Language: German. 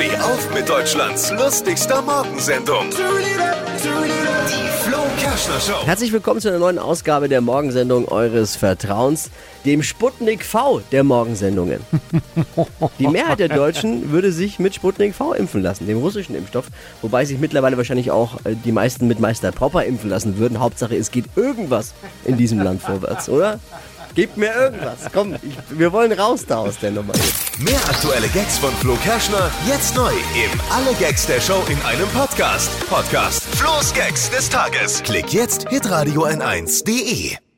Steh auf mit Deutschlands lustigster Morgensendung. Die Flo Kerschner Show. Herzlich willkommen zu einer neuen Ausgabe der Morgensendung eures Vertrauens, dem Sputnik V der Morgensendungen. Die Mehrheit der Deutschen würde sich mit Sputnik V impfen lassen, dem russischen Impfstoff, wobei sich mittlerweile wahrscheinlich auch äh, die meisten mit Meister Popper impfen lassen würden. Hauptsache, es geht irgendwas in diesem Land vorwärts, oder? Gebt mir irgendwas. Komm, ich, wir wollen raus da aus der Nummer. Mehr aktuelle Gags von Flo Kerschner jetzt neu im Alle Gags der Show in einem Podcast. Podcast Flo's Gags des Tages. Klick jetzt hitradio n1.de.